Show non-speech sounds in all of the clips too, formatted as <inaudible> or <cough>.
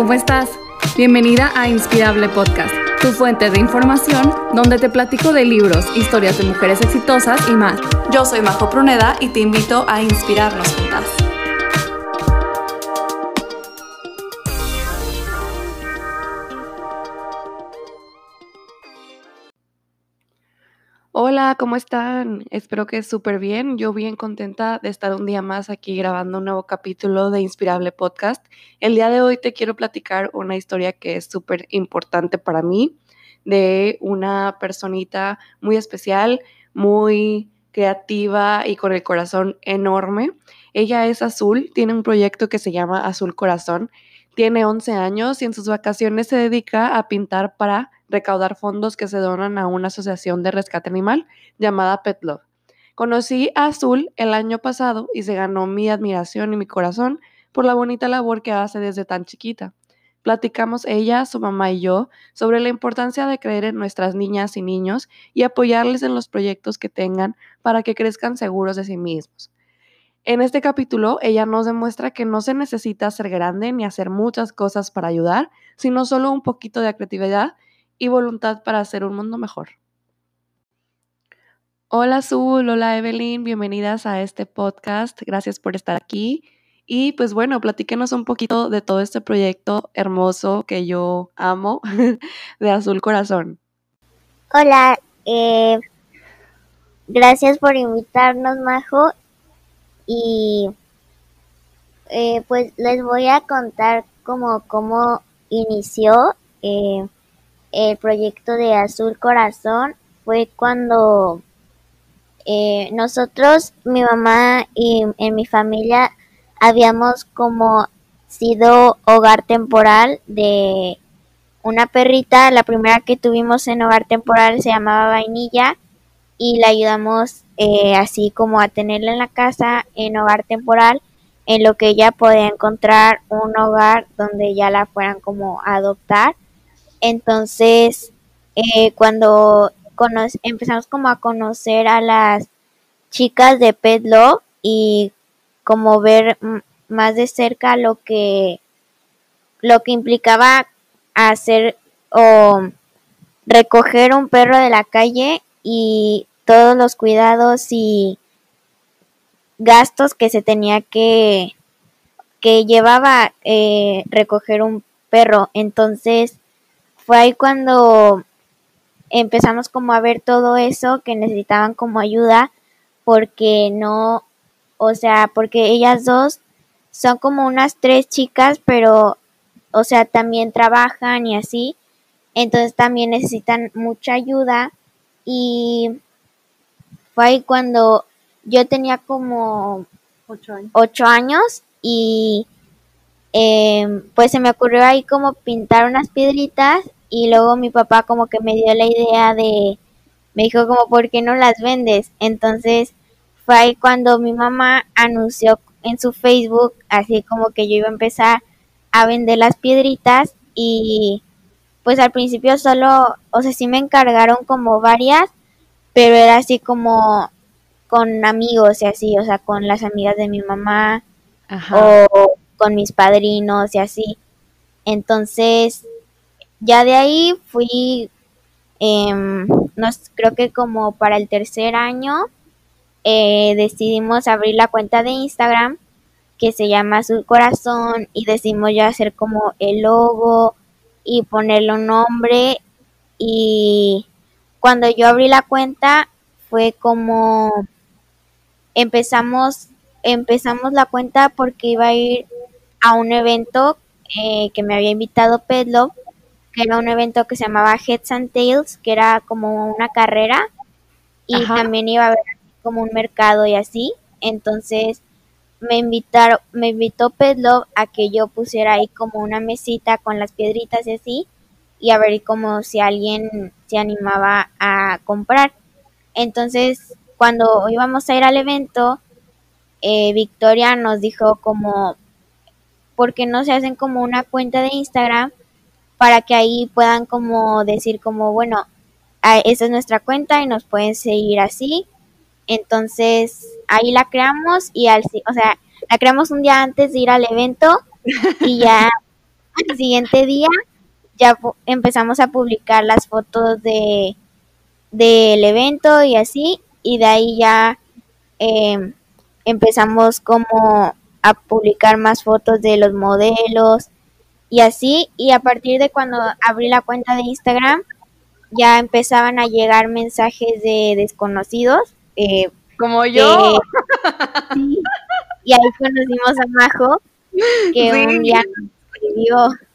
¿cómo estás? Bienvenida a Inspirable Podcast, tu fuente de información donde te platico de libros, historias de mujeres exitosas y más. Yo soy Majo Pruneda y te invito a inspirarnos juntas. ¿Cómo están? Espero que súper bien. Yo bien contenta de estar un día más aquí grabando un nuevo capítulo de Inspirable Podcast. El día de hoy te quiero platicar una historia que es súper importante para mí, de una personita muy especial, muy creativa y con el corazón enorme. Ella es Azul, tiene un proyecto que se llama Azul Corazón. Tiene 11 años y en sus vacaciones se dedica a pintar para recaudar fondos que se donan a una asociación de rescate animal llamada Pet Love. Conocí a Azul el año pasado y se ganó mi admiración y mi corazón por la bonita labor que hace desde tan chiquita. Platicamos ella, su mamá y yo sobre la importancia de creer en nuestras niñas y niños y apoyarles en los proyectos que tengan para que crezcan seguros de sí mismos. En este capítulo, ella nos demuestra que no se necesita ser grande ni hacer muchas cosas para ayudar, sino solo un poquito de creatividad y voluntad para hacer un mundo mejor. Hola Azul, hola Evelyn, bienvenidas a este podcast, gracias por estar aquí. Y pues bueno, platíquenos un poquito de todo este proyecto hermoso que yo amo <laughs> de Azul Corazón. Hola, eh, gracias por invitarnos, Majo. Y eh, pues les voy a contar cómo, cómo inició. Eh, el proyecto de Azul Corazón fue cuando eh, nosotros, mi mamá y en mi familia habíamos como sido hogar temporal de una perrita, la primera que tuvimos en hogar temporal se llamaba Vainilla y la ayudamos eh, así como a tenerla en la casa en hogar temporal en lo que ella podía encontrar un hogar donde ya la fueran como a adoptar. Entonces, eh, cuando empezamos como a conocer a las chicas de Pet Love y como ver más de cerca lo que lo que implicaba hacer o recoger un perro de la calle y todos los cuidados y gastos que se tenía que que llevaba eh, recoger un perro. Entonces fue ahí cuando empezamos como a ver todo eso que necesitaban como ayuda porque no, o sea, porque ellas dos son como unas tres chicas, pero, o sea, también trabajan y así, entonces también necesitan mucha ayuda y fue ahí cuando yo tenía como ocho años, y eh, pues se me ocurrió ahí como pintar unas piedritas y luego mi papá como que me dio la idea de, me dijo como, ¿por qué no las vendes? Entonces fue ahí cuando mi mamá anunció en su Facebook, así como que yo iba a empezar a vender las piedritas y pues al principio solo, o sea, sí me encargaron como varias, pero era así como con amigos y así, o sea, con las amigas de mi mamá o con mis padrinos y así. Entonces, ya de ahí fui, eh, creo que como para el tercer año, eh, decidimos abrir la cuenta de Instagram que se llama Azul Corazón y decidimos ya hacer como el logo y ponerle un nombre y cuando yo abrí la cuenta fue como empezamos empezamos la cuenta porque iba a ir a un evento eh, que me había invitado Pedlo que era un evento que se llamaba Heads and Tails, que era como una carrera y también iba a haber como un mercado y así. Entonces me invitaron, me invitó Pedlo a que yo pusiera ahí como una mesita con las piedritas y así y a ver como si alguien se animaba a comprar. Entonces, cuando íbamos a ir al evento, eh, Victoria nos dijo como, ¿por qué no se hacen como una cuenta de Instagram para que ahí puedan como decir como, bueno, esa es nuestra cuenta y nos pueden seguir así. Entonces, ahí la creamos y al, o sea, la creamos un día antes de ir al evento y ya, <laughs> al siguiente día ya empezamos a publicar las fotos de del evento y así, y de ahí ya em, empezamos como a publicar más fotos de los modelos y así, y a partir de cuando abrí la cuenta de Instagram, ya empezaban a llegar mensajes de desconocidos. Eh, Como yo. <laughs> y ahí conocimos a Majo, que un día nos escribió.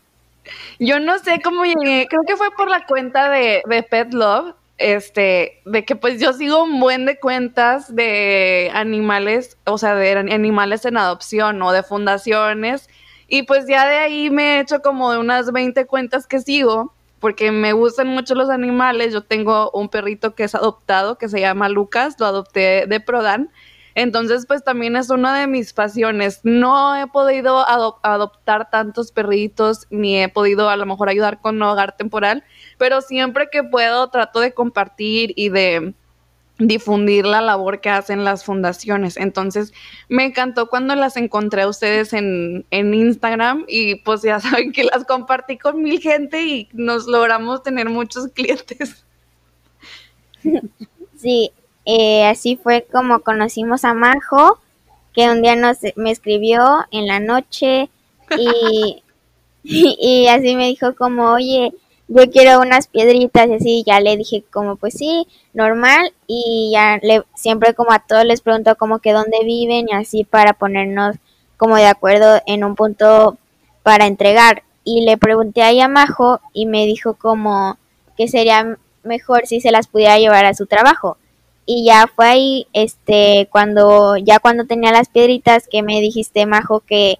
Yo no sé cómo llegué, creo que fue por la cuenta de, de Pet Love, este, de que pues yo sigo un buen de cuentas de animales, o sea, de animales en adopción o de fundaciones, y pues ya de ahí me he hecho como de unas 20 cuentas que sigo, porque me gustan mucho los animales. Yo tengo un perrito que es adoptado, que se llama Lucas, lo adopté de Prodan. Entonces, pues también es una de mis pasiones. No he podido adoptar tantos perritos, ni he podido a lo mejor ayudar con hogar temporal, pero siempre que puedo trato de compartir y de difundir la labor que hacen las fundaciones. Entonces, me encantó cuando las encontré a ustedes en, Instagram y pues ya <laughs> saben que las compartí con mil gente y nos logramos tener muchos clientes. Sí, eh, así fue como conocimos a Majo, que un día nos, me escribió en la noche y, <laughs> y así me dijo como, oye, yo quiero unas piedritas y así, ya le dije como pues sí, normal y ya le, siempre como a todos les pregunto como que dónde viven y así para ponernos como de acuerdo en un punto para entregar. Y le pregunté a Yamajo y me dijo como que sería mejor si se las pudiera llevar a su trabajo y ya fue ahí este cuando ya cuando tenía las piedritas que me dijiste Majo que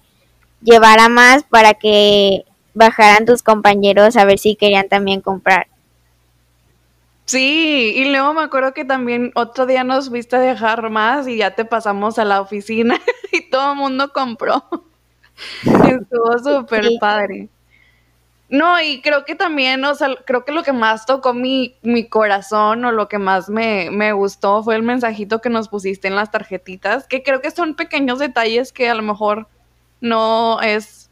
llevara más para que bajaran tus compañeros a ver si querían también comprar. Sí, y luego me acuerdo que también otro día nos viste a dejar más y ya te pasamos a la oficina <laughs> y todo el mundo compró. <laughs> Estuvo súper padre. No, y creo que también, o sea, creo que lo que más tocó mi, mi corazón o lo que más me, me gustó fue el mensajito que nos pusiste en las tarjetitas, que creo que son pequeños detalles que a lo mejor no es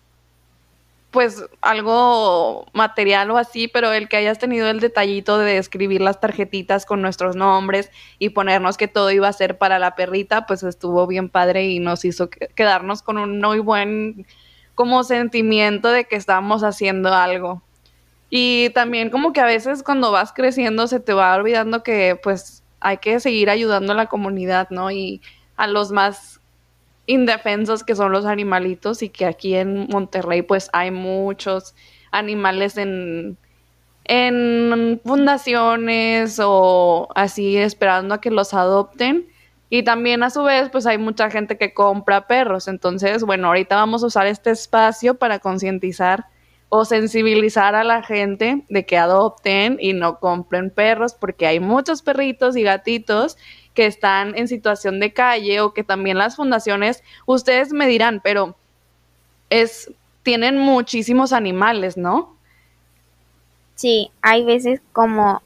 pues algo material o así, pero el que hayas tenido el detallito de escribir las tarjetitas con nuestros nombres y ponernos que todo iba a ser para la perrita, pues estuvo bien padre y nos hizo quedarnos con un muy buen como sentimiento de que estábamos haciendo algo. Y también como que a veces cuando vas creciendo se te va olvidando que pues hay que seguir ayudando a la comunidad, ¿no? Y a los más indefensos que son los animalitos y que aquí en Monterrey pues hay muchos animales en, en fundaciones o así esperando a que los adopten. Y también a su vez pues hay mucha gente que compra perros. Entonces, bueno, ahorita vamos a usar este espacio para concientizar o sensibilizar a la gente de que adopten y no compren perros porque hay muchos perritos y gatitos que están en situación de calle o que también las fundaciones, ustedes me dirán, pero es tienen muchísimos animales, ¿no? Sí, hay veces como,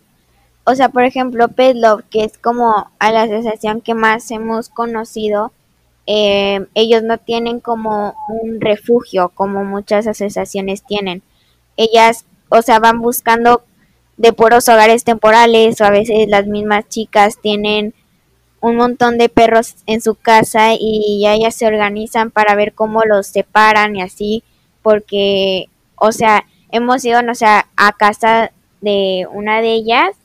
o sea, por ejemplo, Pet Love, que es como a la asociación que más hemos conocido, eh, ellos no tienen como un refugio como muchas asociaciones tienen. Ellas, o sea, van buscando de puros hogares temporales o a veces las mismas chicas tienen un montón de perros en su casa y ya ellas se organizan para ver cómo los separan y así, porque, o sea, hemos ido, o sea, a casa de una de ellas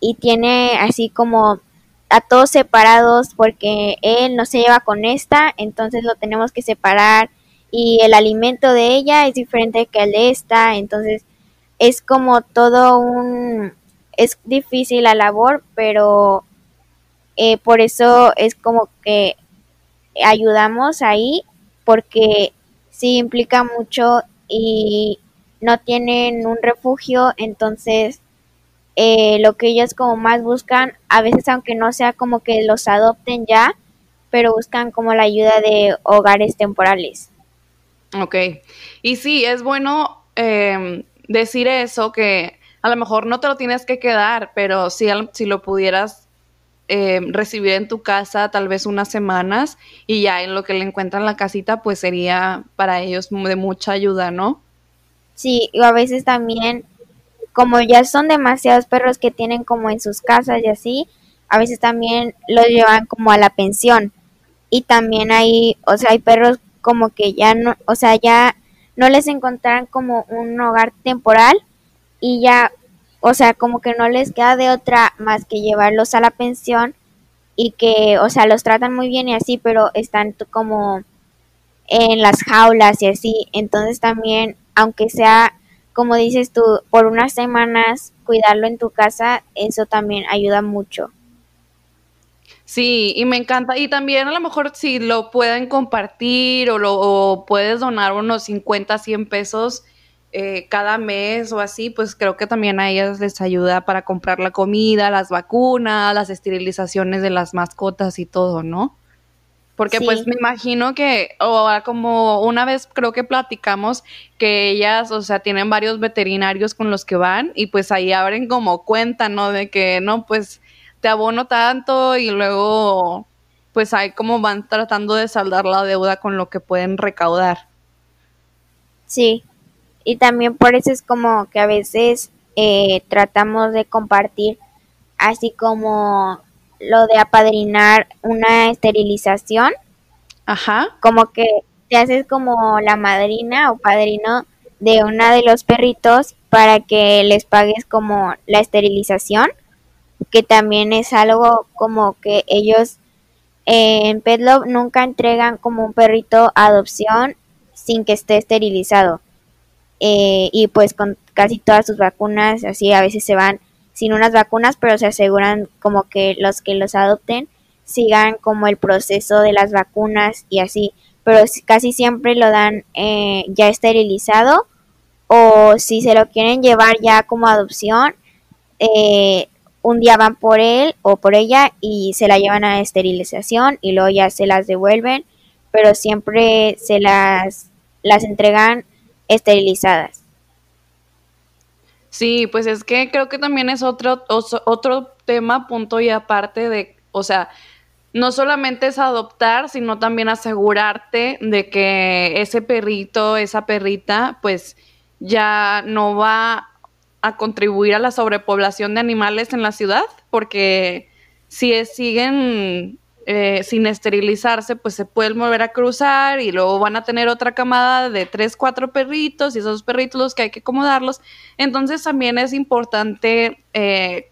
y tiene así como a todos separados porque él no se lleva con esta, entonces lo tenemos que separar y el alimento de ella es diferente que el de esta, entonces es como todo un es difícil la labor, pero eh, por eso es como que ayudamos ahí porque sí implica mucho y no tienen un refugio, entonces eh, lo que ellos como más buscan, a veces aunque no sea como que los adopten ya, pero buscan como la ayuda de hogares temporales. Ok, y sí, es bueno em, decir eso, que a lo mejor no te lo tienes que quedar, pero si, si lo pudieras eh, recibir en tu casa tal vez unas semanas y ya en lo que le encuentran la casita pues sería para ellos de mucha ayuda, ¿no? Sí, y a veces también, como ya son demasiados perros que tienen como en sus casas y así, a veces también los llevan como a la pensión. Y también hay, o sea, hay perros como que ya no, o sea, ya no les encontraron como un hogar temporal y ya, o sea, como que no les queda de otra más que llevarlos a la pensión y que, o sea, los tratan muy bien y así, pero están como en las jaulas y así. Entonces también, aunque sea, como dices tú, por unas semanas cuidarlo en tu casa, eso también ayuda mucho. Sí, y me encanta. Y también a lo mejor si lo pueden compartir o, lo, puedes donar unos 50, 100 pesos eh, cada mes o así, pues creo que también a ellas les ayuda para comprar la comida, las vacunas, las esterilizaciones de las mascotas y todo, ¿no? Porque pues me imagino que, o como una vez creo que platicamos que ellas, o sea, tienen varios veterinarios con los que van y pues ahí abren como cuenta, ¿no? De que, no, pues te abono tanto y luego pues ahí como van tratando de saldar la deuda con lo que pueden recaudar. Sí, y también por eso es como que a veces eh, tratamos de compartir así como lo de apadrinar una esterilización. Ajá. Como que te haces como la madrina o padrino de una de los perritos para que les pagues como la esterilización, que también es algo como que ellos en Petlove nunca entregan como un perrito a adopción sin que esté esterilizado. Eh, y pues con casi todas sus vacunas, así a veces se van sin unas vacunas, pero se aseguran como que los que los adopten sigan como el proceso de las vacunas y así, pero casi siempre lo dan eh, ya esterilizado o si se lo quieren llevar ya como adopción, eh, un día van por él o por ella y se la llevan a esterilización y luego ya se las devuelven, pero siempre se las, las entregan esterilizadas. Sí, pues es que creo que también es otro, otro tema, punto y aparte de, o sea, no solamente es adoptar, sino también asegurarte de que ese perrito, esa perrita, pues ya no va a contribuir a la sobrepoblación de animales en la ciudad, porque si siguen eh, sin esterilizarse, pues se pueden volver a cruzar y luego van a tener otra camada de tres, cuatro perritos y esos perritos los que hay que acomodarlos. Entonces también es importante eh,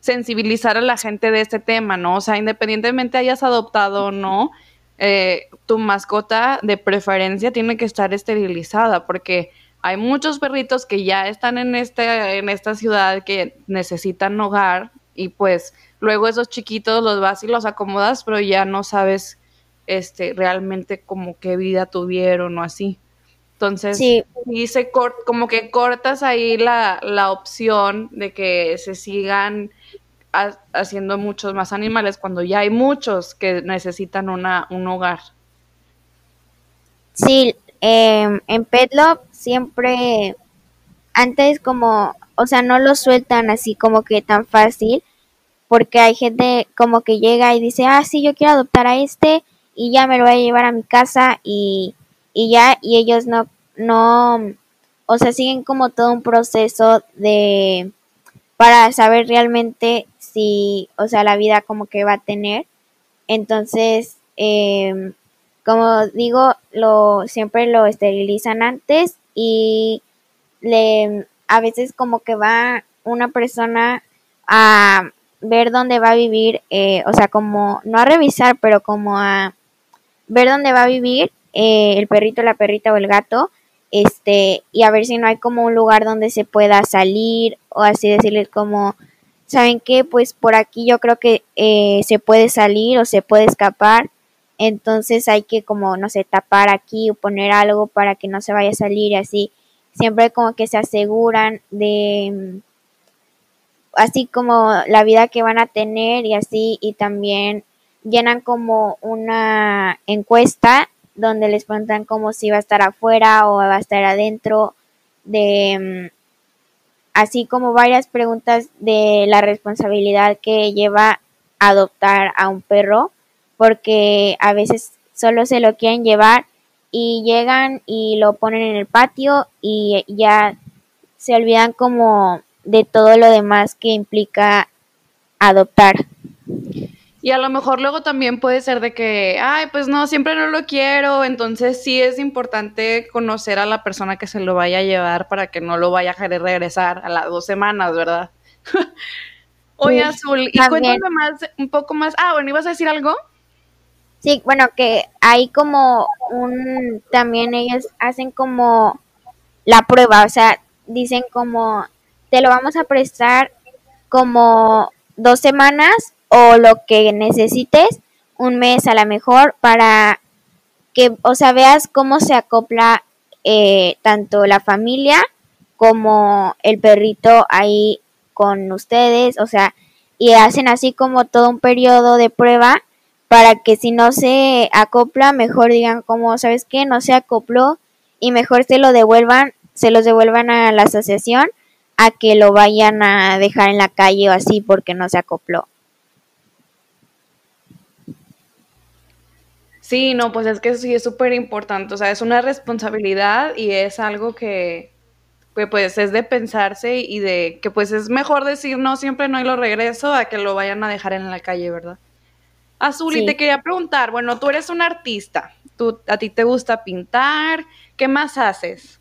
sensibilizar a la gente de este tema, ¿no? O sea, independientemente hayas adoptado o no, eh, tu mascota de preferencia tiene que estar esterilizada porque hay muchos perritos que ya están en, este, en esta ciudad que necesitan hogar y pues luego esos chiquitos los vas y los acomodas, pero ya no sabes este realmente como qué vida tuvieron o así. Entonces, sí. y se como que cortas ahí la, la opción de que se sigan haciendo muchos más animales cuando ya hay muchos que necesitan una, un hogar. Sí, em, en Petlop siempre, antes como, o sea, no lo sueltan así como que tan fácil, porque hay gente como que llega y dice, ah, sí, yo quiero adoptar a este y ya me lo voy a llevar a mi casa y, y ya, y ellos no, no, o sea, siguen como todo un proceso de, para saber realmente si, o sea, la vida como que va a tener. Entonces, eh, como digo, lo, siempre lo esterilizan antes y le, a veces como que va una persona a ver dónde va a vivir, eh, o sea, como, no a revisar, pero como a ver dónde va a vivir eh, el perrito, la perrita o el gato, este, y a ver si no hay como un lugar donde se pueda salir, o así decirles como, ¿saben qué? Pues por aquí yo creo que eh, se puede salir o se puede escapar, entonces hay que como, no sé, tapar aquí o poner algo para que no se vaya a salir y así, siempre como que se aseguran de así como la vida que van a tener y así, y también llenan como una encuesta donde les preguntan como si va a estar afuera o va a estar adentro, de mm, así como varias preguntas de la responsabilidad que lleva adoptar a un perro, porque a veces solo se lo quieren llevar y llegan y lo ponen en el patio y ya se olvidan como de todo lo demás que implica adoptar. Y a lo mejor luego también puede ser de que, ay, pues no, siempre no lo quiero, entonces sí es importante conocer a la persona que se lo vaya a llevar para que no lo vaya a querer regresar a las dos semanas, ¿verdad? <laughs> Oye, Azul, y cuéntame más, un poco más. Ah, bueno, ¿ibas a decir algo? Sí, bueno, que hay como un, también ellos hacen como la prueba, o sea, dicen como, te lo vamos a prestar como dos semanas o lo que necesites, un mes a lo mejor, para que, o sea, veas cómo se acopla eh, tanto la familia como el perrito ahí con ustedes, o sea, y hacen así como todo un periodo de prueba para que si no se acopla, mejor digan como, ¿sabes qué? No se acopló y mejor se lo devuelvan, se los devuelvan a la asociación a que lo vayan a dejar en la calle o así porque no se acopló. Sí, no, pues es que sí es súper importante, o sea, es una responsabilidad y es algo que, pues es de pensarse y de que pues es mejor decir no, siempre no y lo regreso a que lo vayan a dejar en la calle, ¿verdad? Azul, y te quería preguntar, bueno, tú eres un artista, tú, a ti te gusta pintar, ¿qué más haces?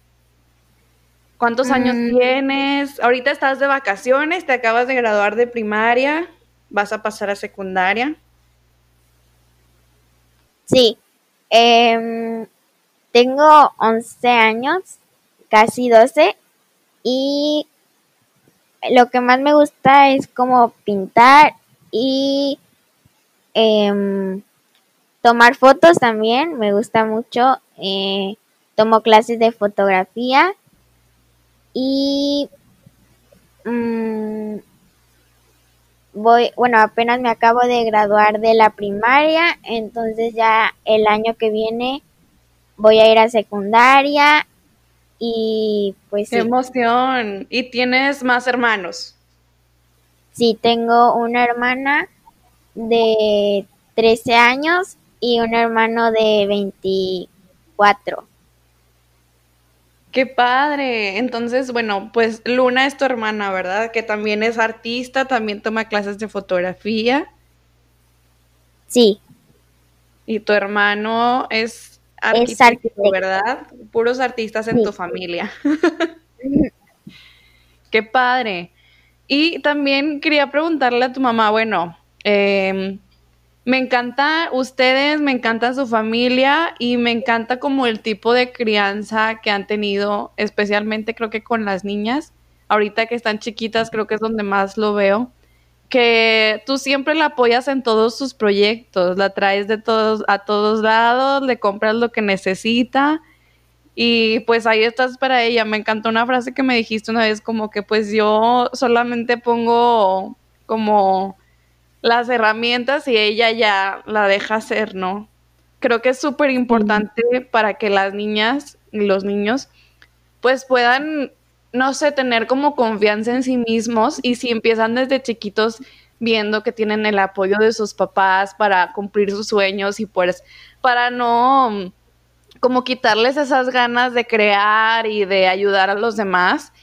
¿Cuántos años mm. tienes? Ahorita estás de vacaciones, te acabas de graduar de primaria, vas a pasar a secundaria. Sí, em, tengo 11 años, casi 12, y lo que más me gusta es como pintar y em, tomar fotos también, me gusta mucho. Eh, tomo clases de fotografía y mm, voy, bueno, apenas me acabo de graduar de la primaria, entonces ya el año que viene voy a ir a secundaria y pues... ¡Qué emoción! ¿Y tienes más hermanos? Sí, tengo una hermana de 13 años y un hermano de 24. Qué padre. Entonces, bueno, pues Luna es tu hermana, ¿verdad? Que también es artista, también toma clases de fotografía. Sí. Y tu hermano es arquitecto, ¿verdad? Puros artistas en tu familia. <laughs> Qué padre. Y también quería preguntarle a tu mamá, bueno, eh, me encanta ustedes, me encanta su familia y me encanta como el tipo de crianza que han tenido, especialmente creo que con las niñas. Ahorita que están chiquitas creo que es donde más lo veo. Que tú siempre la apoyas en todos sus proyectos, la traes de todos a todos lados, le compras lo que necesita y pues ahí estás para ella. Me encantó una frase que me dijiste una vez como que pues yo solamente pongo como las herramientas y ella ya la deja hacer, ¿no? Creo que es súper importante para que las niñas y los niños pues puedan, no sé, tener como confianza en sí mismos y si empiezan desde chiquitos viendo que tienen el apoyo de sus papás para cumplir sus sueños y pues para no como quitarles esas ganas de crear y de ayudar a los demás,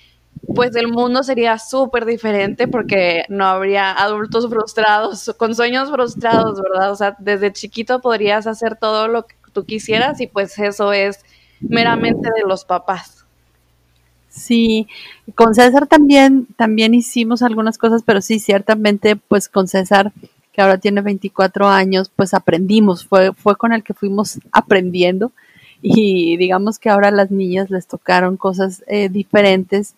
pues el mundo sería súper diferente porque no habría adultos frustrados, con sueños frustrados, ¿verdad? O sea, desde chiquito podrías hacer todo lo que tú quisieras y pues eso es meramente de los papás. Sí, con César también, también hicimos algunas cosas, pero sí, ciertamente, pues con César, que ahora tiene 24 años, pues aprendimos, fue, fue con el que fuimos aprendiendo y digamos que ahora a las niñas les tocaron cosas eh, diferentes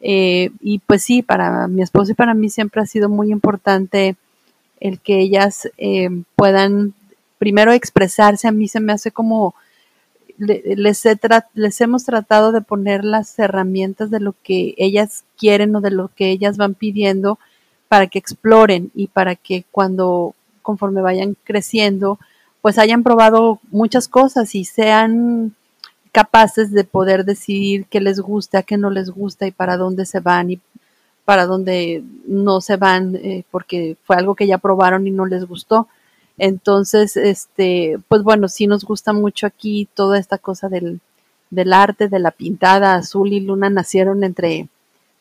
eh, y pues sí, para mi esposo y para mí siempre ha sido muy importante el que ellas eh, puedan primero expresarse. A mí se me hace como les, les hemos tratado de poner las herramientas de lo que ellas quieren o de lo que ellas van pidiendo para que exploren y para que cuando conforme vayan creciendo pues hayan probado muchas cosas y sean capaces de poder decidir qué les gusta, qué no les gusta y para dónde se van y para dónde no se van eh, porque fue algo que ya probaron y no les gustó. Entonces, este, pues bueno, sí nos gusta mucho aquí toda esta cosa del, del arte, de la pintada. Azul y Luna nacieron entre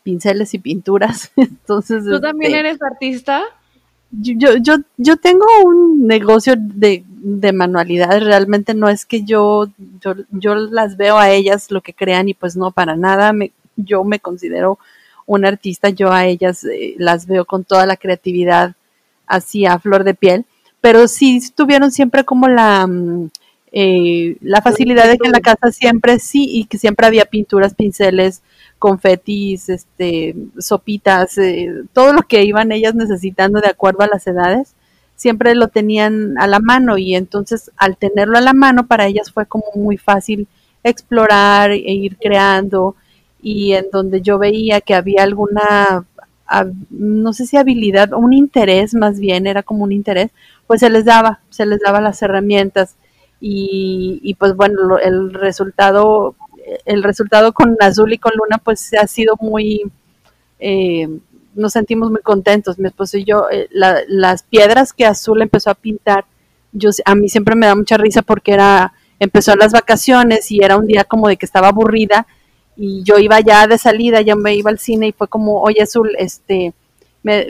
pinceles y pinturas. <laughs> Entonces, ¿tú también este, eres artista? Yo, yo, yo tengo un negocio de, de manualidades, realmente no es que yo, yo, yo las veo a ellas lo que crean y pues no, para nada, me, yo me considero un artista, yo a ellas eh, las veo con toda la creatividad así a flor de piel, pero sí tuvieron siempre como la, mm, eh, la facilidad de que en la casa siempre sí y que siempre había pinturas, pinceles, confetis, este, sopitas, eh, todo lo que iban ellas necesitando de acuerdo a las edades, siempre lo tenían a la mano. Y entonces al tenerlo a la mano para ellas fue como muy fácil explorar e ir creando. Y en donde yo veía que había alguna, no sé si habilidad, un interés más bien, era como un interés, pues se les daba, se les daba las herramientas y, y pues bueno, el resultado el resultado con Azul y con Luna pues ha sido muy, eh, nos sentimos muy contentos, mi esposo y yo, eh, las piedras que Azul empezó a pintar, yo, a mí siempre me da mucha risa porque era, empezó las vacaciones y era un día como de que estaba aburrida y yo iba ya de salida, ya me iba al cine y fue como, oye Azul, este,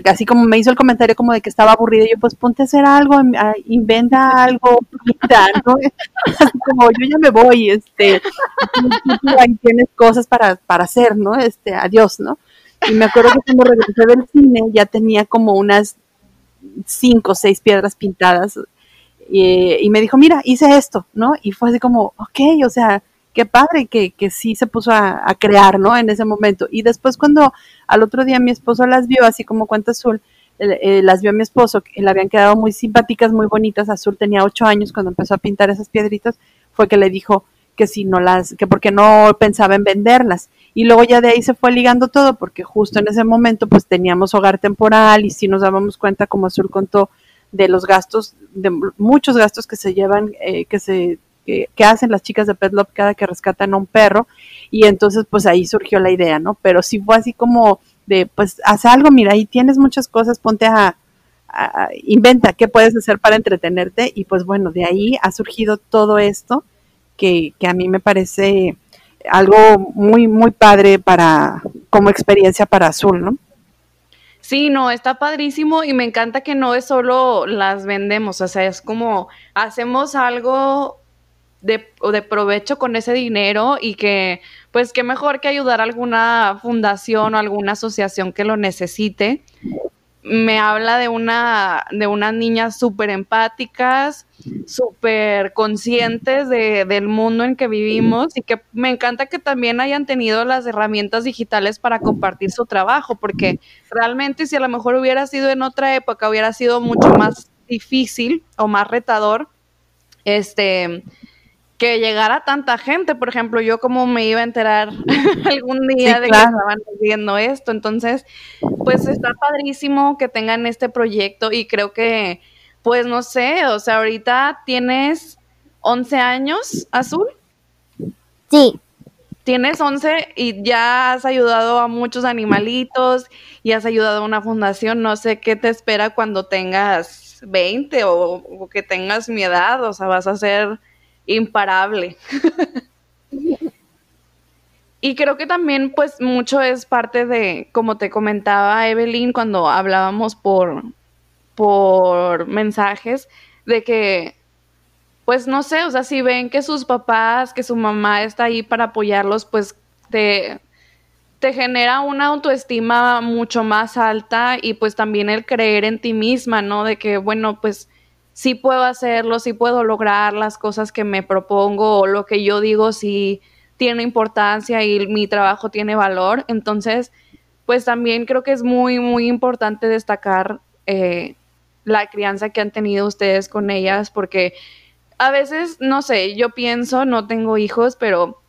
así como me hizo el comentario como de que estaba aburrida, yo pues ponte a hacer algo, inventa algo, ¿no? <laughs> Así como yo ya me voy, este, <laughs> tienes cosas para, para hacer, ¿no? Este, adiós, ¿no? Y me acuerdo que cuando regresé del cine ya tenía como unas cinco o seis piedras pintadas y, y me dijo, mira, hice esto, ¿no? Y fue así como, ok, o sea, qué padre que, que sí se puso a, crear, ¿no? En ese momento. Y después cuando al otro día mi esposo las vio, así como cuenta Azul, eh, las vio a mi esposo, que le habían quedado muy simpáticas, muy bonitas. Azul tenía ocho años cuando empezó a pintar esas piedritas, fue que le dijo que si no las, que porque no pensaba en venderlas. Y luego ya de ahí se fue ligando todo, porque justo en ese momento pues teníamos hogar temporal y si nos dábamos cuenta, como Azul contó, de los gastos, de muchos gastos que se llevan, eh, que se que, hacen las chicas de Pet Love cada que rescatan a un perro y entonces pues ahí surgió la idea, ¿no? Pero sí fue así como de pues haz algo, mira, ahí tienes muchas cosas, ponte a, inventa qué puedes hacer para entretenerte y pues bueno, de ahí ha surgido todo esto que, que a mí me parece algo muy, muy padre para, como experiencia para Azul, ¿no? Sí, no, está padrísimo y me encanta que no es solo las vendemos, o sea, es como hacemos algo de, de provecho con ese dinero y que, pues, qué mejor que ayudar a alguna fundación o alguna asociación que lo necesite. Me habla de una, de unas niñas súper empáticas, súper conscientes de, del mundo en que vivimos y que me encanta que también hayan tenido las herramientas digitales para compartir su trabajo, porque realmente si a lo mejor hubiera sido en otra época, hubiera sido mucho más difícil o más retador, este, que llegara tanta gente, por ejemplo, yo como me iba a enterar <laughs> algún día de que estaban viendo esto, entonces, pues está padrísimo que tengan este proyecto y creo que, pues no sé, o sea, ahorita tienes 11 años, Azul. Sí. Tienes 11 y ya has ayudado a muchos animalitos y has ayudado a una fundación, no sé qué te espera cuando tengas 20 o, o que tengas mi edad, o sea, vas a ser imparable. <laughs> y creo que también, pues, mucho es parte de, como te comentaba Evelyn cuando hablábamos por, por mensajes, de que, pues, no sé, o sea, si ven que sus papás, que su mamá está ahí para apoyarlos, pues, te, te genera una autoestima mucho más alta y pues también el creer en ti misma, ¿no? De que, bueno, pues sí puedo hacerlo, sí puedo lograr las cosas que me propongo o lo que yo digo sí tiene importancia y mi trabajo tiene valor. Entonces, pues también creo que es muy, muy importante destacar eh, la crianza que han tenido ustedes con ellas, porque a veces, no sé, yo pienso, no tengo hijos, pero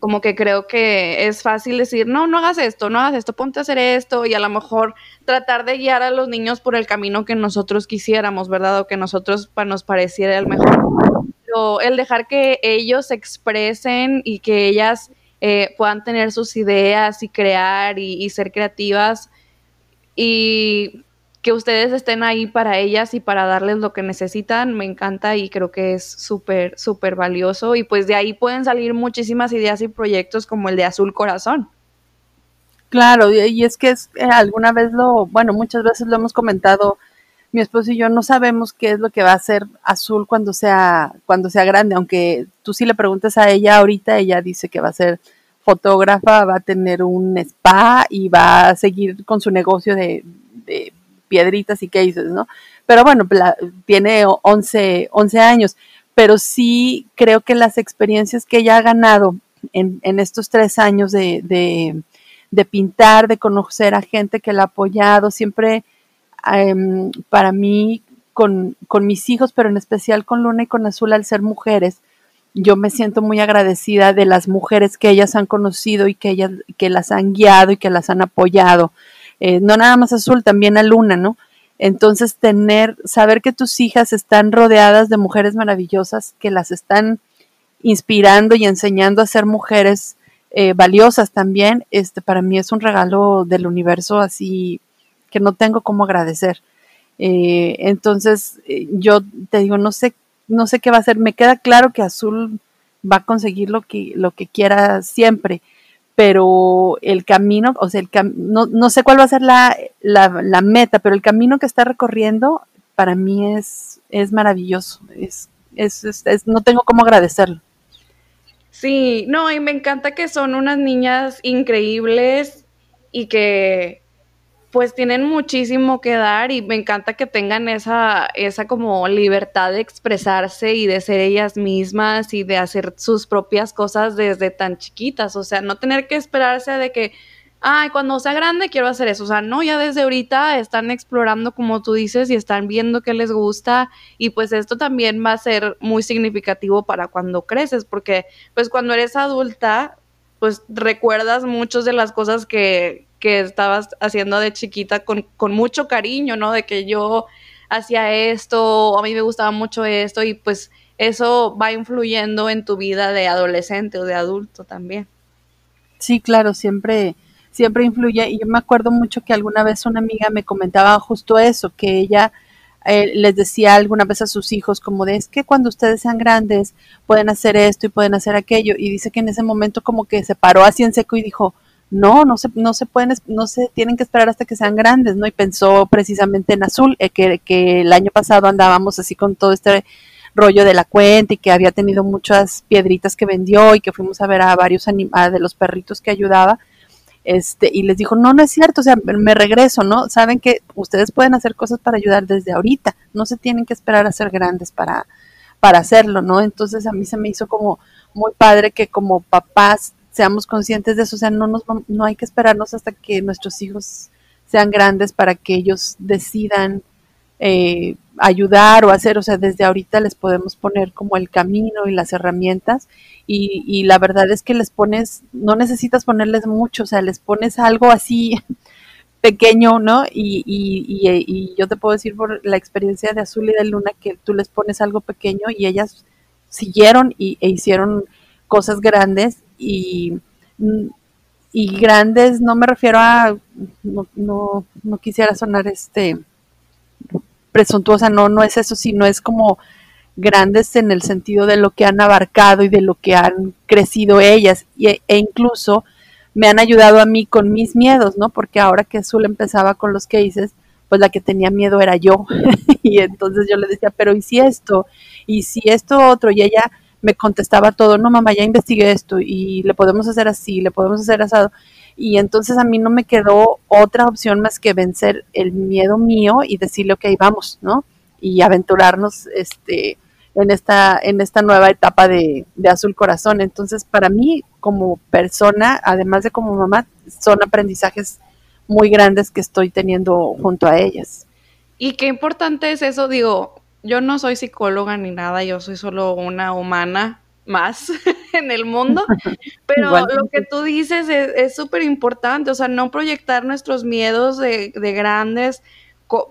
como que creo que es fácil decir, no, no hagas esto, no hagas esto, ponte a hacer esto y a lo mejor tratar de guiar a los niños por el camino que nosotros quisiéramos, ¿verdad? O que nosotros nos pareciera el mejor. Pero el dejar que ellos se expresen y que ellas eh, puedan tener sus ideas y crear y, y ser creativas y que ustedes estén ahí para ellas y para darles lo que necesitan, me encanta y creo que es súper, súper valioso. Y pues de ahí pueden salir muchísimas ideas y proyectos como el de Azul Corazón. Claro, y es que es, eh, alguna vez lo, bueno, muchas veces lo hemos comentado, mi esposo y yo no sabemos qué es lo que va a hacer Azul cuando sea, cuando sea grande, aunque tú sí le preguntas a ella ahorita, ella dice que va a ser fotógrafa, va a tener un spa y va a seguir con su negocio de, de piedritas y cases, ¿no? Pero bueno, tiene 11, 11 años, pero sí creo que las experiencias que ella ha ganado en, en estos tres años de, de, de, pintar, de conocer a gente que la ha apoyado, siempre em, para mí con, con mis hijos, pero en especial con Luna y con Azul al ser mujeres, yo me siento muy agradecida de las mujeres que ellas han conocido y que ellas que las han guiado y que las han apoyado. Eh, no nada más azul, también a luna, ¿no? Entonces, tener, saber que tus hijas están rodeadas de mujeres maravillosas que las están inspirando y enseñando a ser mujeres eh, valiosas también, este, para mí es un regalo del universo así que no tengo cómo agradecer. Eh, entonces, yo te digo, no sé, no sé qué va a hacer. Me queda claro que Azul va a conseguir lo que, lo que quiera siempre pero el camino, o sea, el no, no, sé cuál va a ser la, la, meta, pero el camino que está recorriendo para mí es, es maravilloso, es, es, es, no tengo cómo agradecerlo. Sí, no, y me encanta que son unas niñas increíbles y que pues tienen muchísimo que dar y me encanta que tengan esa, esa como libertad de expresarse y de ser ellas mismas y de hacer sus propias cosas desde tan chiquitas, o sea, no tener que esperarse de que, ay, cuando sea grande quiero hacer eso, o sea, no, ya desde ahorita están explorando como tú dices y están viendo qué les gusta y pues esto también va a ser muy significativo para cuando creces, porque pues cuando eres adulta, pues recuerdas muchas de las cosas que, que estabas haciendo de chiquita con, con mucho cariño, ¿no? De que yo hacía esto, a mí me gustaba mucho esto y pues eso va influyendo en tu vida de adolescente o de adulto también. Sí, claro, siempre, siempre influye. Y yo me acuerdo mucho que alguna vez una amiga me comentaba justo eso, que ella eh, les decía alguna vez a sus hijos como de, es que cuando ustedes sean grandes pueden hacer esto y pueden hacer aquello. Y dice que en ese momento como que se paró así en seco y dijo, no, no se, no se pueden, no se tienen que esperar hasta que sean grandes, ¿no? Y pensó precisamente en Azul, eh, que, que, el año pasado andábamos así con todo este rollo de la cuenta y que había tenido muchas piedritas que vendió y que fuimos a ver a varios animales de los perritos que ayudaba. Este, y les dijo, no, no es cierto, o sea, me regreso, ¿no? Saben que ustedes pueden hacer cosas para ayudar desde ahorita, no se tienen que esperar a ser grandes para, para hacerlo, ¿no? Entonces a mí se me hizo como muy padre que como papás seamos conscientes de eso, o sea, no, nos, no hay que esperarnos hasta que nuestros hijos sean grandes para que ellos decidan eh, ayudar o hacer, o sea, desde ahorita les podemos poner como el camino y las herramientas y, y la verdad es que les pones, no necesitas ponerles mucho, o sea, les pones algo así <laughs> pequeño, ¿no? Y, y, y, yo te puedo decir por la experiencia de Azul y de Luna que tú les pones algo pequeño y ellas siguieron y, e hicieron cosas grandes y, y grandes, no me refiero a, no, no, no quisiera sonar este presuntuosa, no, no es eso, sino es como grandes en el sentido de lo que han abarcado y de lo que han crecido ellas e, e incluso me han ayudado a mí con mis miedos, ¿no? Porque ahora que Azul empezaba con los cases, pues la que tenía miedo era yo. <laughs> y entonces yo le decía, pero ¿y si esto? ¿Y si esto otro? Y ella me contestaba todo, no mamá, ya investigué esto y le podemos hacer así, le podemos hacer asado. Y entonces a mí no me quedó otra opción más que vencer el miedo mío y decirle, ok, vamos, ¿no? Y aventurarnos este, en, esta, en esta nueva etapa de, de Azul Corazón. Entonces, para mí, como persona, además de como mamá, son aprendizajes muy grandes que estoy teniendo junto a ellas. Y qué importante es eso, digo, yo no soy psicóloga ni nada, yo soy solo una humana más <laughs> en el mundo, <laughs> pero lo que tú dices es súper importante, o sea, no proyectar nuestros miedos de, grandes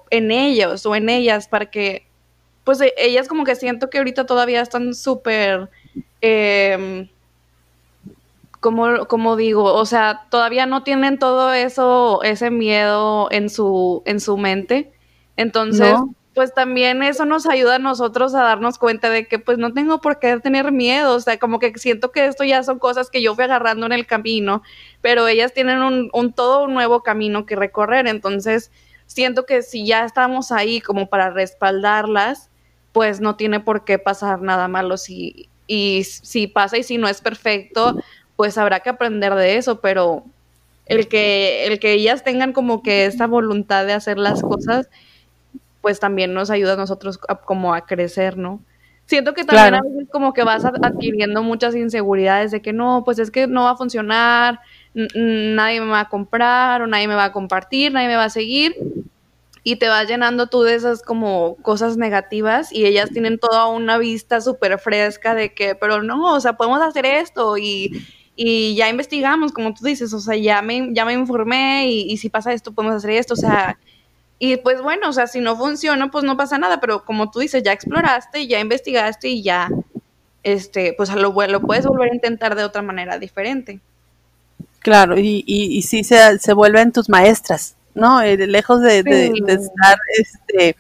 en ellos o en ellas para que, pues e, ellas como que siento que ahorita todavía están súper, em, como, como digo, o sea, todavía no tienen todo eso, ese miedo en su, en su mente. Entonces, pues también eso nos ayuda a nosotros a darnos cuenta de que pues no tengo por qué tener miedo, o sea, como que siento que esto ya son cosas que yo fui agarrando en el camino, pero ellas tienen un, todo un nuevo camino que recorrer, entonces siento que si ya estamos ahí como para respaldarlas, pues no tiene por qué pasar nada malo. Si, y si pasa y si no es perfecto, pues habrá que aprender de eso, pero el que, el que ellas tengan como que esta voluntad de hacer las cosas, pues también nos ayuda a nosotros como a crecer, ¿no? Siento que también a veces como que vas adquiriendo muchas inseguridades de que no, pues es que no va a funcionar, nadie me va a comprar o nadie me va a compartir, nadie me va a seguir y te vas llenando tú de esas como cosas negativas y ellas tienen toda una vista súper fresca de que, pero no, o sea, podemos hacer esto y, y ya investigamos, como tú dices, o sea, ya me, ya me informé y, y si pasa esto, podemos hacer esto, o sea, y pues bueno, o sea, si no funciona, pues no pasa nada, pero como tú dices, ya exploraste, ya investigaste y ya, este, pues lo, lo puedes volver a intentar de otra manera diferente. Claro, y, y, y sí se, se, vuelven tus maestras, ¿no? Eh, lejos de, de, estar, este,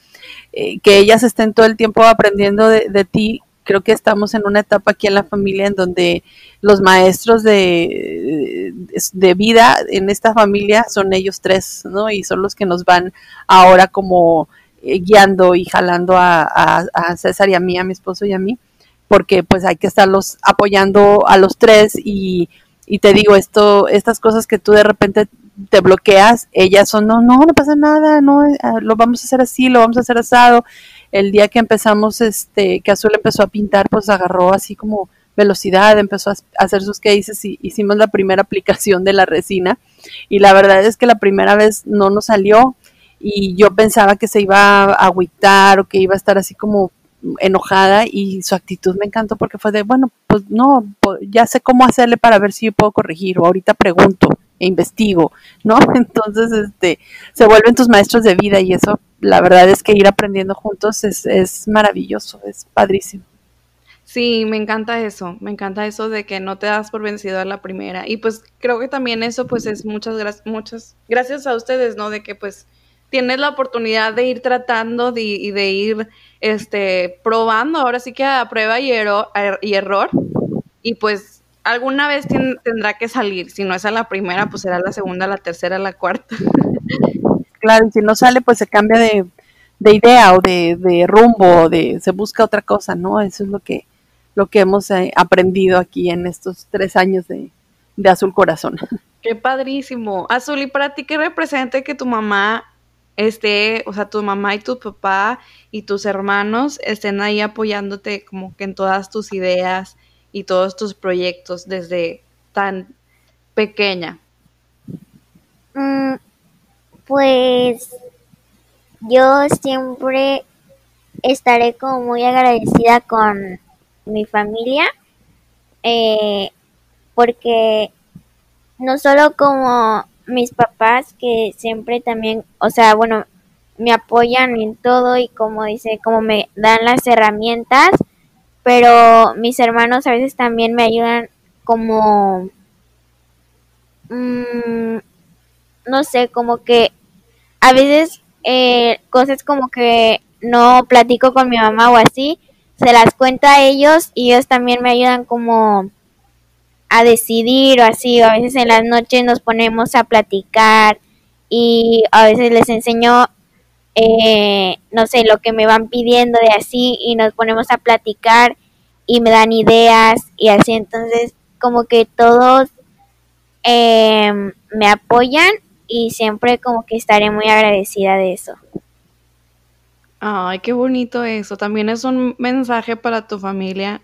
eh, que ellas estén todo el tiempo aprendiendo de, de ti, creo que estamos en una etapa aquí en la familia en donde los maestros de, de vida en esta familia son ellos tres, ¿no? Y son los que nos van ahora como eh, guiando y jalando a, a, César y a mí, a mi esposo y a mí, porque pues hay que estarlos apoyando a los tres y, y te digo, esto, estas cosas que tú de repente te bloqueas, ellas son, no, no, no pasa nada, no, eh, lo vamos a hacer así, lo vamos a hacer asado, el día que empezamos, este, que Azul empezó a pintar, pues agarró así como velocidad, empezó a hacer sus cases y hicimos la primera <laughs> aplicación de la resina. Y la verdad es que la primera vez no nos salió y yo pensaba que se iba a agüitar o que iba a estar así como enojada y su actitud me encantó porque fue de, bueno, pues no, ya sé cómo hacerle para ver si yo puedo corregir o ahorita pregunto e investigo, ¿no? <laughs> Entonces, este, se vuelven tus maestros de vida y eso, la verdad es que ir aprendiendo juntos es, es maravilloso, es padrísimo. Sí, me encanta eso, me encanta eso de que no te das por vencido a la primera. Y pues creo que también eso pues es muchas gracias, muchas gracias a ustedes, ¿no? De que pues tienes la oportunidad de ir tratando de, y de ir este probando, ahora sí que a prueba y, er, y error. Y pues alguna vez tendrá que salir. Si no es a la primera, pues será la segunda, la tercera, la cuarta. <laughs> Claro, y si no sale, pues se cambia de, idea o de, rumbo, o de, se busca otra cosa, ¿no? Eso es lo que, lo que hemos eh, aprendido aquí en estos tres años de, de Azul Corazón. <laughs> Qué padrísimo. Azul, ¿y para ti qué representa que tu mamá esté, o sea, tu mamá y tu papá y tus hermanos estén ahí apoyándote como que en todas tus ideas, y todos tus proyectos desde tan pequeña? Mm, pues yo siempre estaré como muy agradecida con mi familia eh, porque no solo como mis papás que siempre también, o sea, bueno, me apoyan en todo y como dice, como me dan las herramientas, pero mis hermanos a veces también me ayudan como, mmm, no sé, como que a veces eh, cosas como que no platico con mi mamá o así, se las cuenta a ellos y ellos también me ayudan como a decidir o así, o a veces en las noches nos ponemos a platicar y a veces les enseño eh, no sé, lo que me van pidiendo de así y nos ponemos a platicar y me dan ideas y así, entonces como que todos em, me apoyan y siempre como que estaré muy agradecida de eso. Ay, qué bonito eso. También es un mensaje para tu familia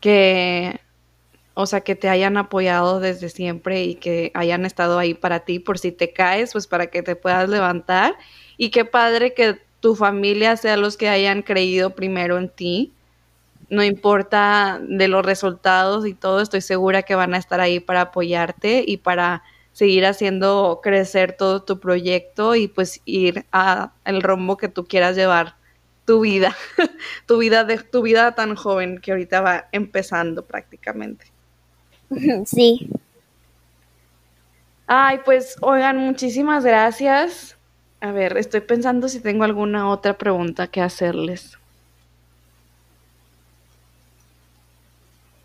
que, o sea, que te hayan apoyado desde siempre y que hayan estado ahí para ti por si te caes, pues para que te puedas levantar y qué padre que tu familia sea los que hayan creído primero en ti. No importa de los resultados y todo, estoy segura que van a estar ahí para apoyarte y para seguir haciendo crecer todo tu proyecto y pues ir a el rumbo que tú quieras llevar tu vida, <laughs> tu vida de tu vida tan joven que ahorita va empezando prácticamente. Sí. Ay, pues oigan, muchísimas gracias A ver, estoy pensando si tengo alguna otra pregunta que hacerles.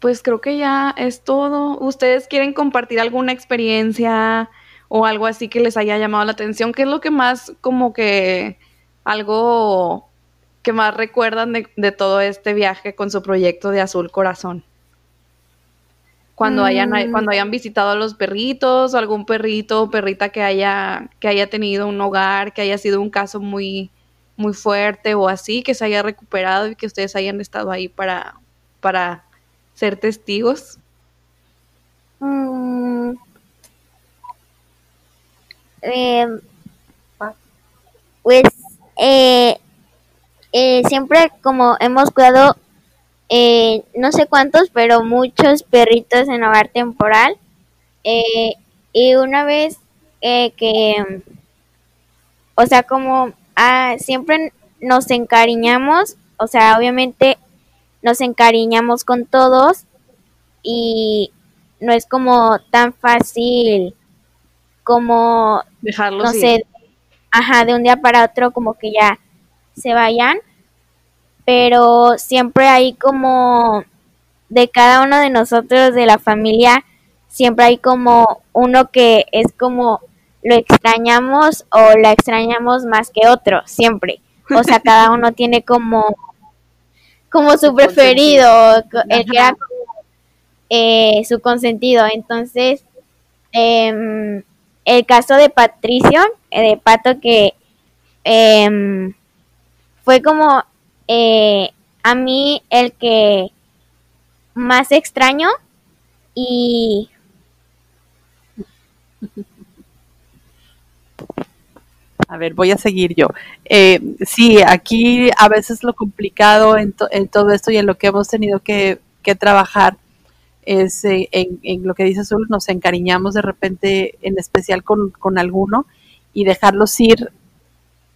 Pues creo que ya es todo. ¿Ustedes quieren compartir alguna experiencia o algo así que les haya llamado la atención? ¿Qué es lo que más como que algo que más recuerdan de, todo este viaje con su proyecto de Azul Corazón? Cuando hayan, Mm. cuando hayan visitado a los perritos, algún perrito o perrita que haya, que haya tenido un hogar, que haya sido un caso muy, muy fuerte o así, que se haya recuperado y que ustedes hayan estado ahí para, para ser testigos. Mm, eh, pues eh, eh, siempre como hemos cuidado eh, no sé cuántos pero muchos perritos en hogar temporal eh, y una vez eh, que o sea como ah, siempre nos encariñamos o sea obviamente nos encariñamos con todos y no es como tan fácil como Dejarlos no ir. sé, ajá, de un día para otro como que ya se vayan, pero siempre hay como de cada uno de nosotros de la familia, siempre hay como uno que es como lo extrañamos o la extrañamos más que otro, siempre. O sea, cada uno <laughs> tiene como como su preferido, el que era como eh, su consentido. Entonces, em, el caso de Patricio, eh, de Pato, que em, fue como eh, a mí el que más extraño y A ver, voy a seguir yo. Eh, sí, aquí a veces lo complicado en, en todo esto y en lo que hemos tenido que, trabajar es eh, en, lo que dice Azul, nos encariñamos de repente, en especial con, con alguno, y dejarlos ir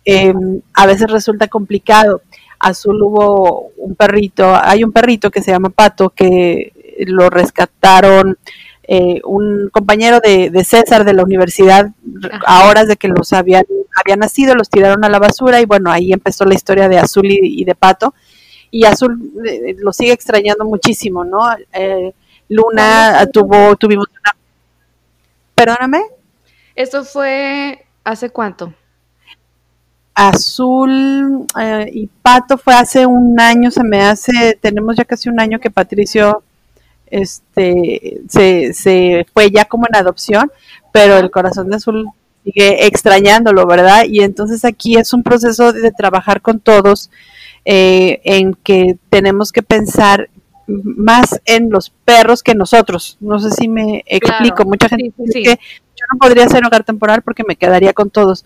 eh, a veces resulta complicado. Azul hubo un perrito, hay un perrito que se llama Pato, que lo rescataron eh, un compañero de, de César de la universidad Ajá. a horas de que los habían, habían nacido, los tiraron a la basura y bueno, ahí empezó la historia de Azul y, y de Pato. Y Azul eh, lo sigue extrañando muchísimo, ¿no? Eh, Luna tuvo, tuvimos una... Perdóname. ¿Eso fue hace cuánto? Azul eh, y Pato fue hace un año, se me hace, tenemos ya casi un año que Patricio este se, se fue ya como en adopción, pero el corazón de Azul sigue extrañándolo, ¿verdad? Y entonces aquí es un proceso de trabajar con todos eh, en que tenemos que pensar más en los perros que nosotros. No sé si me explico. Claro. Mucha gente Sí, dice sí. que yo no podría ser hogar temporal porque me quedaría con todos.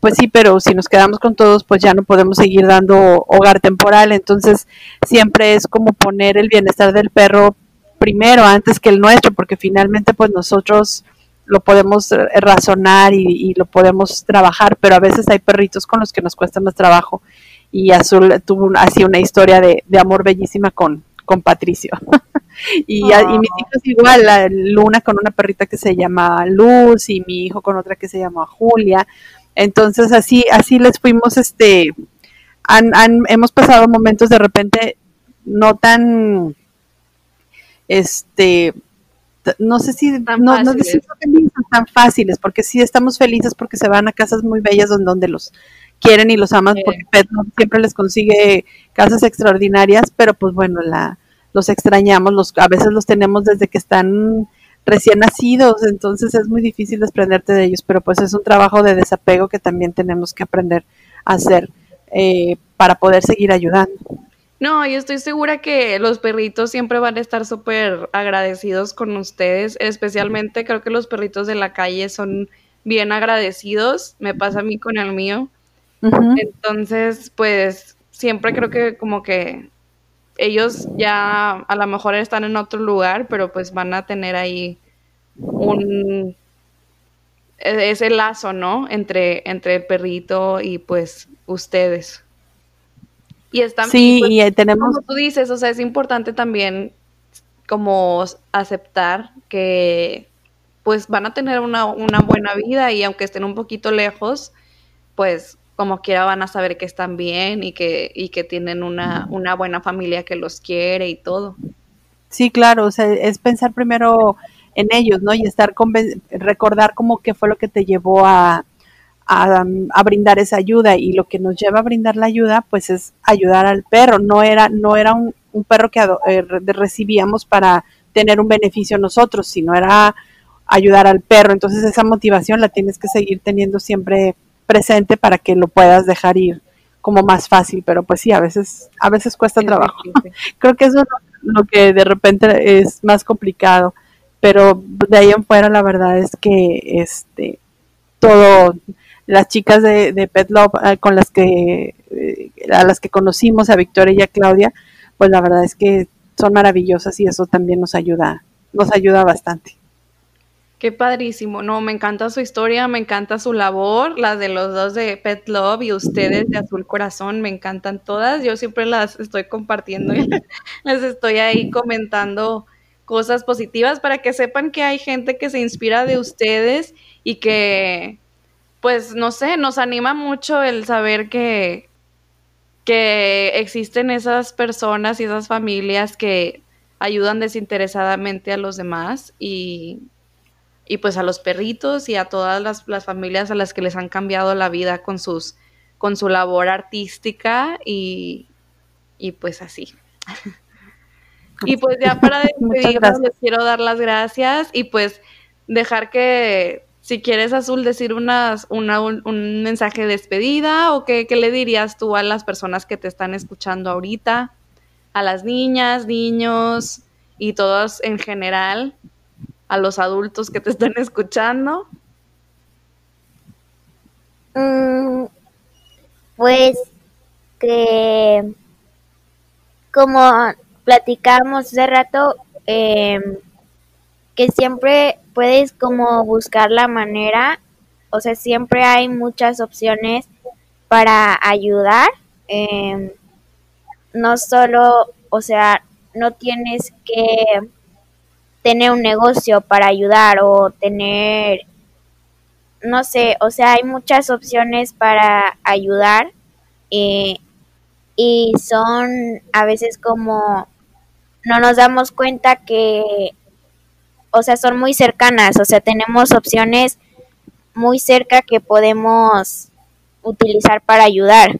Pues sí, pero si nos quedamos con todos, pues ya no podemos seguir dando hogar temporal. Entonces, siempre es como poner el bienestar del perro primero antes que el nuestro, porque finalmente, pues nosotros lo podemos eh, razonar y, y lo podemos trabajar, pero a veces hay perritos con los que nos cuesta más trabajo. Y Azul tuvo un- así una historia de, de amor bellísima con, con Patricio. <laughs> y, y mis hijos igual, la Luna con una perrita que se llama Luz y mi hijo con otra que se llama Julia. Entonces así, así les fuimos, este, han, han- hemos pasado momentos de repente no tan, este, no sé si, Tan no, no felices, tan fáciles, porque sí estamos felices porque se van a casas muy bellas donde, donde los quieren y los aman, Sí. porque Pet no siempre les consigue casas extraordinarias, pero pues bueno, la, los extrañamos, los, a veces los tenemos desde que están recién nacidos, entonces es muy difícil desprenderte de ellos, pero pues es un trabajo de desapego que también tenemos que aprender a hacer eh, para poder seguir ayudando. No, yo estoy segura que los perritos siempre van a estar súper agradecidos con ustedes, especialmente creo que los perritos de la calle son bien agradecidos, me pasa a mí con el mío. Entonces, pues siempre creo que como que ellos ya a lo mejor están en otro lugar, pero pues van a tener ahí un e- ese lazo, ¿no? Entre, entre el perrito y pues ustedes. Y están Sí, y, pues, y eh, tenemos, como tú dices, o sea, es importante también como aceptar que pues van a tener una, una buena vida y aunque estén un poquito lejos, pues como quiera van a saber que están bien y que, y que tienen una, una buena familia que los quiere y todo. Sí, claro, o sea, es pensar primero en ellos, ¿no? Y estar recordar como que fue lo que te llevó a, a, brindar esa ayuda y lo que nos lleva a brindar la ayuda, pues es ayudar al perro. No era, no era un, perro que eh, recibíamos para tener un beneficio nosotros, sino era ayudar al perro. Entonces esa motivación la tienes que seguir teniendo siempre presente para que lo puedas dejar ir como más fácil, pero pues sí, a veces, a veces cuesta trabajo. <laughs> Creo que eso es lo que de repente es más complicado, pero de ahí en fuera la verdad es que este todo las chicas de, de Pet Love eh, con las que eh, a las que conocimos a Victoria y a Claudia, pues la verdad es que son maravillosas y eso también nos ayuda, nos ayuda bastante. Qué padrísimo, no, me encanta su historia, me encanta su labor, las de los dos de Pet Love y ustedes de Azul Corazón, me encantan todas, yo siempre las estoy compartiendo y <laughs> les estoy ahí comentando cosas positivas para que sepan que hay gente que se inspira de ustedes y que, pues, no sé, nos anima mucho el saber que, que existen esas personas y esas familias que ayudan desinteresadamente a los demás y y pues a los perritos y a todas las, familias a las que les han cambiado la vida con sus con su labor artística y, y pues así. <laughs> y pues ya para despedirnos les quiero dar las gracias y pues dejar que si quieres Azul decir unas, una, un, mensaje de despedida o qué, qué le dirías tú a las personas que te están escuchando ahorita, a las niñas, niños y todos en general a los adultos que te están escuchando? Mm, pues que como platicábamos hace rato, em, que siempre puedes como buscar la manera, o sea, siempre hay muchas opciones para ayudar. Em, no solo, o sea, no tienes que tener un negocio para ayudar o tener, no sé, o sea, hay muchas opciones para ayudar eh, y son a veces como no nos damos cuenta que, o sea, son muy cercanas, o sea, tenemos opciones muy cerca que podemos utilizar para ayudar.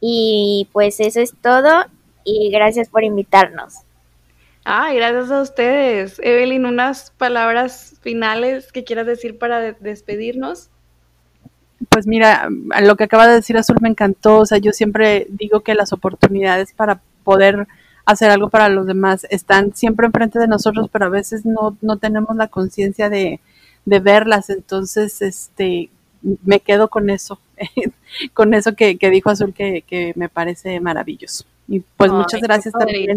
Y pues eso es todo y gracias por invitarnos. Ay, gracias a ustedes. Evelyn, unas palabras finales que quieras decir para despedirnos. Pues mira, lo que acaba de decir Azul me encantó. O sea, yo siempre digo que las oportunidades para poder hacer algo para los demás están siempre enfrente de nosotros, pero a veces no, no tenemos la conciencia de, de verlas. Entonces, este, me quedo con eso, <laughs> con eso que, que dijo Azul, que, que, me parece maravilloso. Y pues muchas gracias también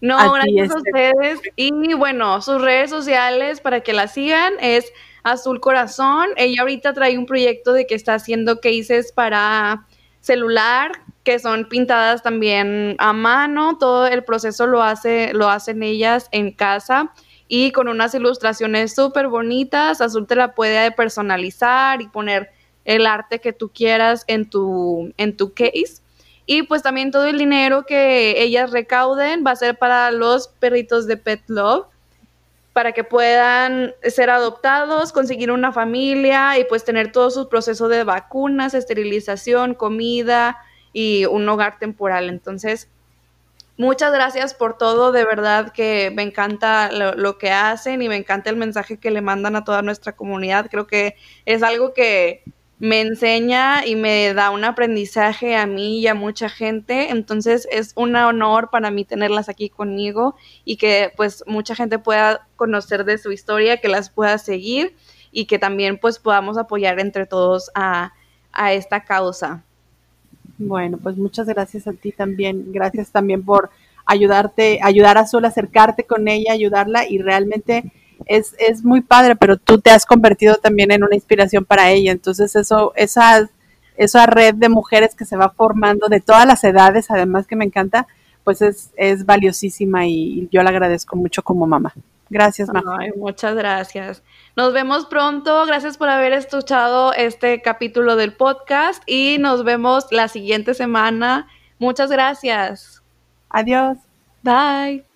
no, gracias a ustedes. Y bueno, sus redes sociales para que la sigan es Azul Corazón. Ella ahorita trae un proyecto de que está haciendo cases para celular, que son pintadas también a mano. Todo el proceso lo hace, lo hacen ellas en casa y con unas ilustraciones súper bonitas. Azul te la puede personalizar y poner el arte que tú quieras en tu, en tu case. Y pues también todo el dinero que ellas recauden va a ser para los perritos de Pet Love, para que puedan ser adoptados, conseguir una familia y pues tener todo su proceso de vacunas, esterilización, comida y un hogar temporal. Entonces, muchas gracias por todo, de verdad que me encanta lo, lo, que hacen y me encanta el mensaje que le mandan a toda nuestra comunidad. Creo que es algo que me enseña y me da un aprendizaje a mí y a mucha gente. Entonces es un honor para mí tenerlas aquí conmigo y que pues mucha gente pueda conocer de su historia, que las pueda seguir y que también pues podamos apoyar entre todos a, a esta causa. Bueno, pues muchas gracias a ti también. Gracias también por ayudarte, ayudar a Sol acercarte con ella, ayudarla y realmente es, es muy padre, pero tú te has convertido también en una inspiración para ella. Entonces eso, esa, esa red de mujeres que se va formando de todas las edades, además que me encanta, pues es, es valiosísima y yo la agradezco mucho como mamá. Gracias, Majo. muchas gracias. Nos vemos pronto. Gracias por haber escuchado este capítulo del podcast y nos vemos la siguiente semana. Muchas gracias. Adiós. Bye.